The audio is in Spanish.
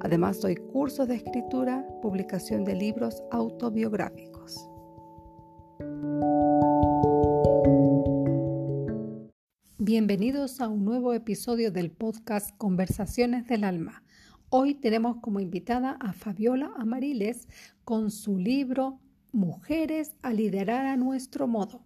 Además doy cursos de escritura, publicación de libros autobiográficos. Bienvenidos a un nuevo episodio del podcast Conversaciones del Alma. Hoy tenemos como invitada a Fabiola Amariles con su libro Mujeres a liderar a nuestro modo.